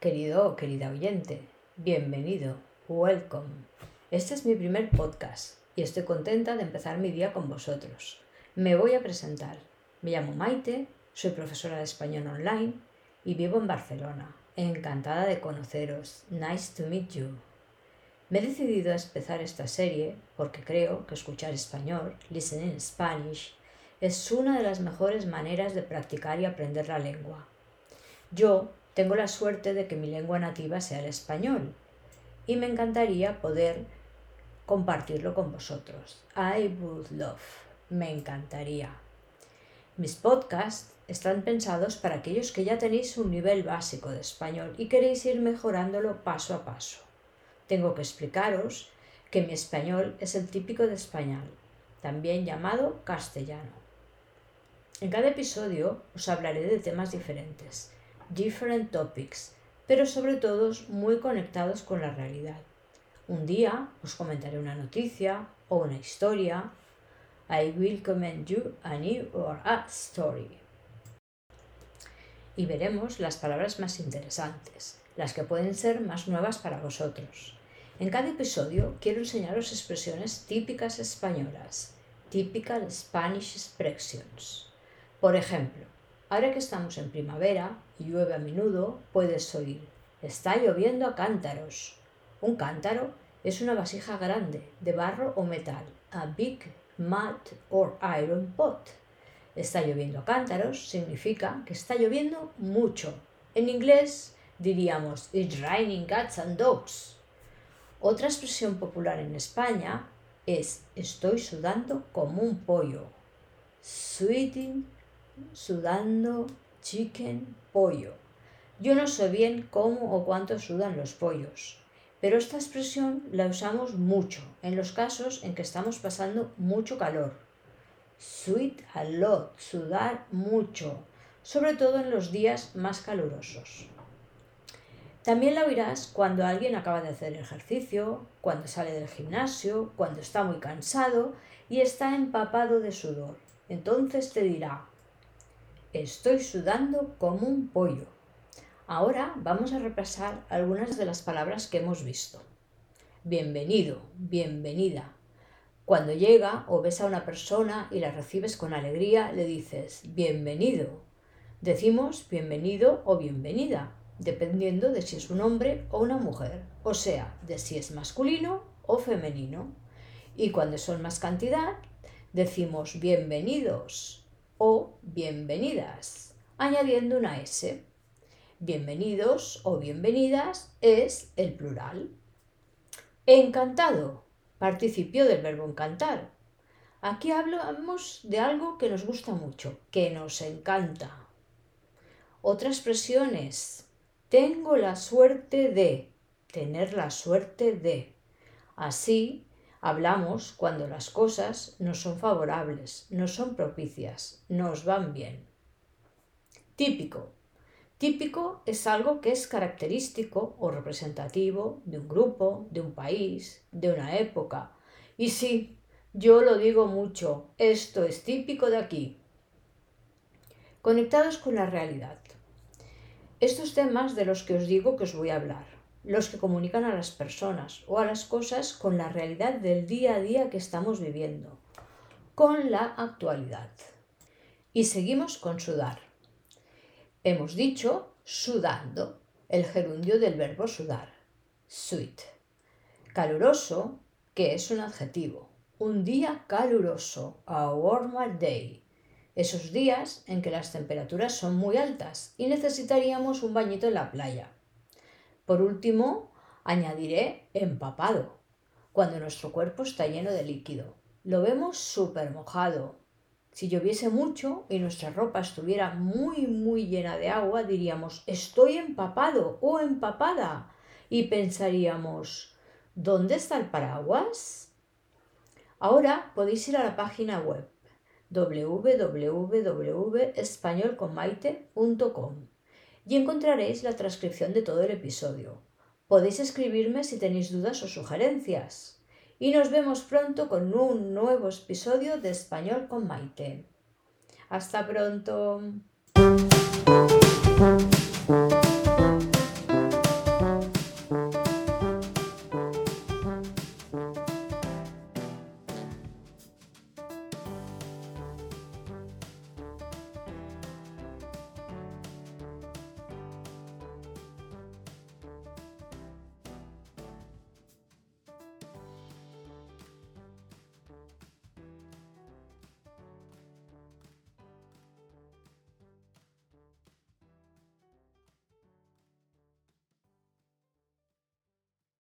querido o querida oyente, bienvenido, welcome. Este es mi primer podcast y estoy contenta de empezar mi día con vosotros. Me voy a presentar. Me llamo Maite, soy profesora de español online y vivo en Barcelona. Encantada de conoceros. Nice to meet you. Me he decidido a empezar esta serie porque creo que escuchar español, listening Spanish, es una de las mejores maneras de practicar y aprender la lengua. Yo tengo la suerte de que mi lengua nativa sea el español y me encantaría poder compartirlo con vosotros. I would love. Me encantaría. Mis podcasts están pensados para aquellos que ya tenéis un nivel básico de español y queréis ir mejorándolo paso a paso. Tengo que explicaros que mi español es el típico de español, también llamado castellano. En cada episodio os hablaré de temas diferentes, different topics, pero sobre todo muy conectados con la realidad. Un día os comentaré una noticia o una historia. I will comment you a new or a story. Y veremos las palabras más interesantes, las que pueden ser más nuevas para vosotros. En cada episodio quiero enseñaros expresiones típicas españolas, typical Spanish expressions. Por ejemplo, ahora que estamos en primavera y llueve a menudo, puedes oír, está lloviendo a cántaros. Un cántaro es una vasija grande de barro o metal, a big mud or iron pot. Está lloviendo a cántaros significa que está lloviendo mucho. En inglés diríamos It's raining cats and dogs. Otra expresión popular en España es estoy sudando como un pollo. Sweating sudando, chicken, pollo. Yo no sé bien cómo o cuánto sudan los pollos, pero esta expresión la usamos mucho en los casos en que estamos pasando mucho calor. Sweat a lot, sudar mucho, sobre todo en los días más calurosos. También la oirás cuando alguien acaba de hacer ejercicio, cuando sale del gimnasio, cuando está muy cansado y está empapado de sudor. Entonces te dirá, Estoy sudando como un pollo. Ahora vamos a repasar algunas de las palabras que hemos visto. Bienvenido, bienvenida. Cuando llega o ves a una persona y la recibes con alegría, le dices bienvenido. Decimos bienvenido o bienvenida, dependiendo de si es un hombre o una mujer, o sea, de si es masculino o femenino. Y cuando son más cantidad, decimos bienvenidos o bienvenidas, añadiendo una S. Bienvenidos o bienvenidas es el plural. Encantado, participio del verbo encantar. Aquí hablamos de algo que nos gusta mucho, que nos encanta. Otra expresión es tengo la suerte de, tener la suerte de. Así, Hablamos cuando las cosas no son favorables, no son propicias, nos van bien. Típico. Típico es algo que es característico o representativo de un grupo, de un país, de una época. Y sí, yo lo digo mucho, esto es típico de aquí. Conectados con la realidad. Estos temas de los que os digo que os voy a hablar los que comunican a las personas o a las cosas con la realidad del día a día que estamos viviendo, con la actualidad. Y seguimos con sudar. Hemos dicho sudando, el gerundio del verbo sudar, sweet. Caluroso, que es un adjetivo, un día caluroso, a warmer day. Esos días en que las temperaturas son muy altas y necesitaríamos un bañito en la playa por último, añadiré empapado, cuando nuestro cuerpo está lleno de líquido. Lo vemos súper mojado. Si lloviese mucho y nuestra ropa estuviera muy, muy llena de agua, diríamos, estoy empapado o empapada. Y pensaríamos, ¿dónde está el paraguas? Ahora podéis ir a la página web www.españolconmaite.com y encontraréis la transcripción de todo el episodio. Podéis escribirme si tenéis dudas o sugerencias. Y nos vemos pronto con un nuevo episodio de Español con Maite. Hasta pronto.